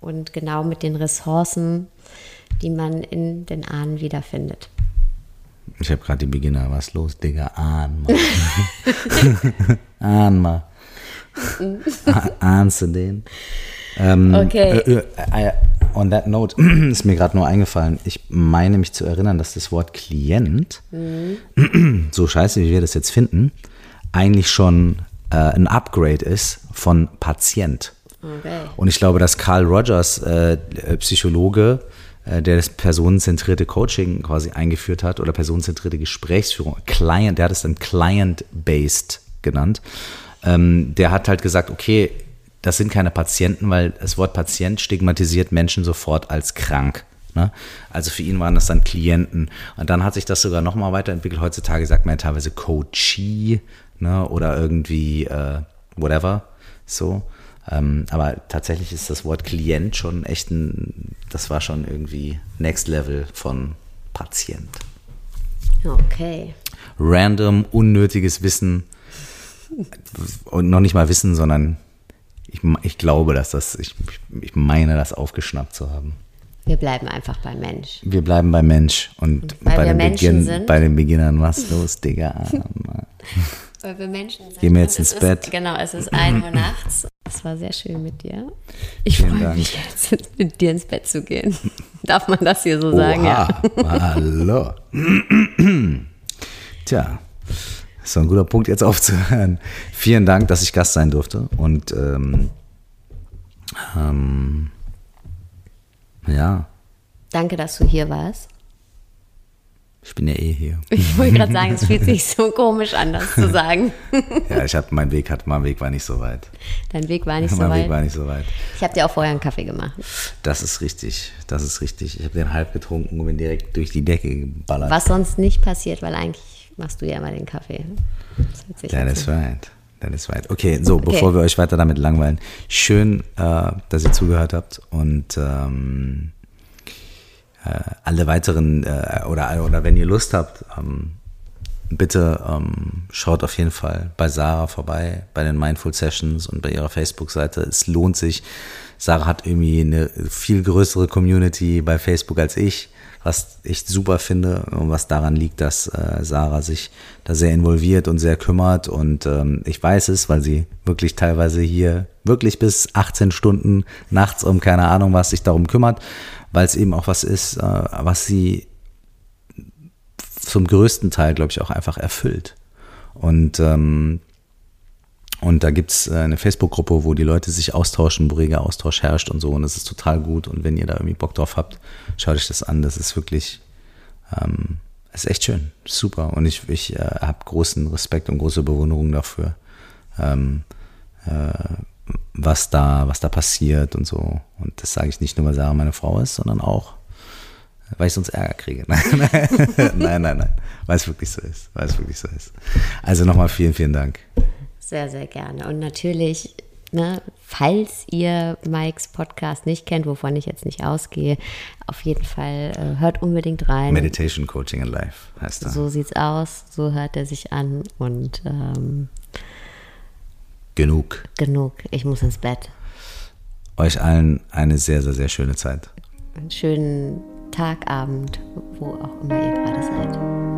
und genau mit den Ressourcen, die man in den Ahnen wiederfindet.
Ich habe gerade die Beginner, was los, Digga? Ahn mal. <laughs> Ahn mal. <laughs> Ah- Ahnst du den? Ähm,
Okay.
Äh, äh, äh, on that note <clears throat> ist mir gerade nur eingefallen, ich meine mich zu erinnern, dass das Wort Klient, <clears throat> so scheiße wie wir das jetzt finden, eigentlich schon äh, ein Upgrade ist von Patient.
Okay.
Und ich glaube, dass Carl Rogers, äh, äh, Psychologe, äh, der das personenzentrierte Coaching quasi eingeführt hat oder personenzentrierte Gesprächsführung, Client, der hat es dann Client-based genannt, ähm, der hat halt gesagt, okay, das sind keine Patienten, weil das Wort Patient stigmatisiert Menschen sofort als krank. Ne? Also für ihn waren das dann Klienten. Und dann hat sich das sogar nochmal weiterentwickelt. Heutzutage sagt man ja teilweise Coachee ne? oder irgendwie äh, whatever. So. Ähm, aber tatsächlich ist das Wort Klient schon echt ein, das war schon irgendwie Next Level von Patient.
Okay.
Random, unnötiges Wissen und noch nicht mal Wissen, sondern ich, ich glaube, dass das, ich, ich meine, das aufgeschnappt zu haben.
Wir bleiben einfach beim Mensch.
Wir bleiben bei Mensch und,
weil
bei, den Beginn,
sind.
bei den Beginnern, was los, Digga?
Weil wir Menschen sind.
Gehen wir jetzt
Und
ins Bett.
Ist, genau, es ist 1 Uhr nachts. Es war sehr schön mit dir. Ich
Vielen
freue
Dank.
mich jetzt, mit dir ins Bett zu gehen. <laughs> Darf man das hier so sagen? Ja.
Oha, hallo. <clears throat> Tja, ist so ein guter Punkt, jetzt aufzuhören. Vielen Dank, dass ich Gast sein durfte. Und ähm, ähm, ja,
Danke, dass du hier warst.
Ich bin ja eh hier.
Ich wollte gerade sagen, es fühlt sich so komisch an, das zu sagen. <laughs>
Ja, ich hatte mein Weg, hat, mein Weg war nicht so weit.
Dein Weg war nicht so
mein Weg
weit.
war nicht so weit.
Ich habe dir auch vorher einen Kaffee gemacht.
Das ist richtig, das ist richtig. Ich habe den halb getrunken und bin direkt durch die Decke geballert.
Was sonst nicht passiert, weil eigentlich machst du ja immer den Kaffee. Das
That
jetzt
is right. That is right. Okay, so, bevor wir euch weiter damit langweilen, schön, äh, dass ihr zugehört habt und ähm, äh, alle weiteren äh, oder, oder wenn ihr Lust habt, ähm, bitte ähm, schaut auf jeden Fall bei Sarah vorbei, bei den Mindful Sessions und bei ihrer Facebook-Seite. Es lohnt sich. Sarah hat irgendwie eine viel größere Community bei Facebook als ich, was ich super finde und was daran liegt, dass äh, Sarah sich da sehr involviert und sehr kümmert. Und ähm, ich weiß es, weil sie wirklich teilweise hier wirklich bis 18 Stunden nachts um keine Ahnung was sich darum kümmert, weil es eben auch was ist, äh, was sie zum größten Teil, glaube ich, auch einfach erfüllt. Und, ähm, und da gibt's äh, eine Facebook-Gruppe, wo die Leute sich austauschen, wo reger Austausch herrscht und so. Und das ist total gut. Und wenn ihr da irgendwie Bock drauf habt, schaut euch das an. Das ist wirklich, ähm, ist echt schön. Super. Und ich, ich äh, habe großen Respekt und große Bewunderung dafür, ähm, äh, was da, was da passiert und so. Und das sage ich nicht nur, weil Sarah meine Frau ist, sondern auch, weil ich sonst Ärger kriege. <laughs> Nein, nein, nein, nein, weil es wirklich so ist, weil es wirklich so ist. Also nochmal vielen, vielen Dank.
Sehr, sehr gerne. Und natürlich, ne, falls ihr Mikes Podcast nicht kennt, wovon ich jetzt nicht ausgehe, auf jeden Fall äh, hört unbedingt rein.
Meditation Coaching in Life heißt er.
So sieht's aus, so hört er sich an und ähm,
genug.
Genug, ich muss ins Bett.
Euch allen eine sehr, sehr, sehr schöne Zeit.
Einen schönen Tag, Abend, wo auch immer ihr gerade seid.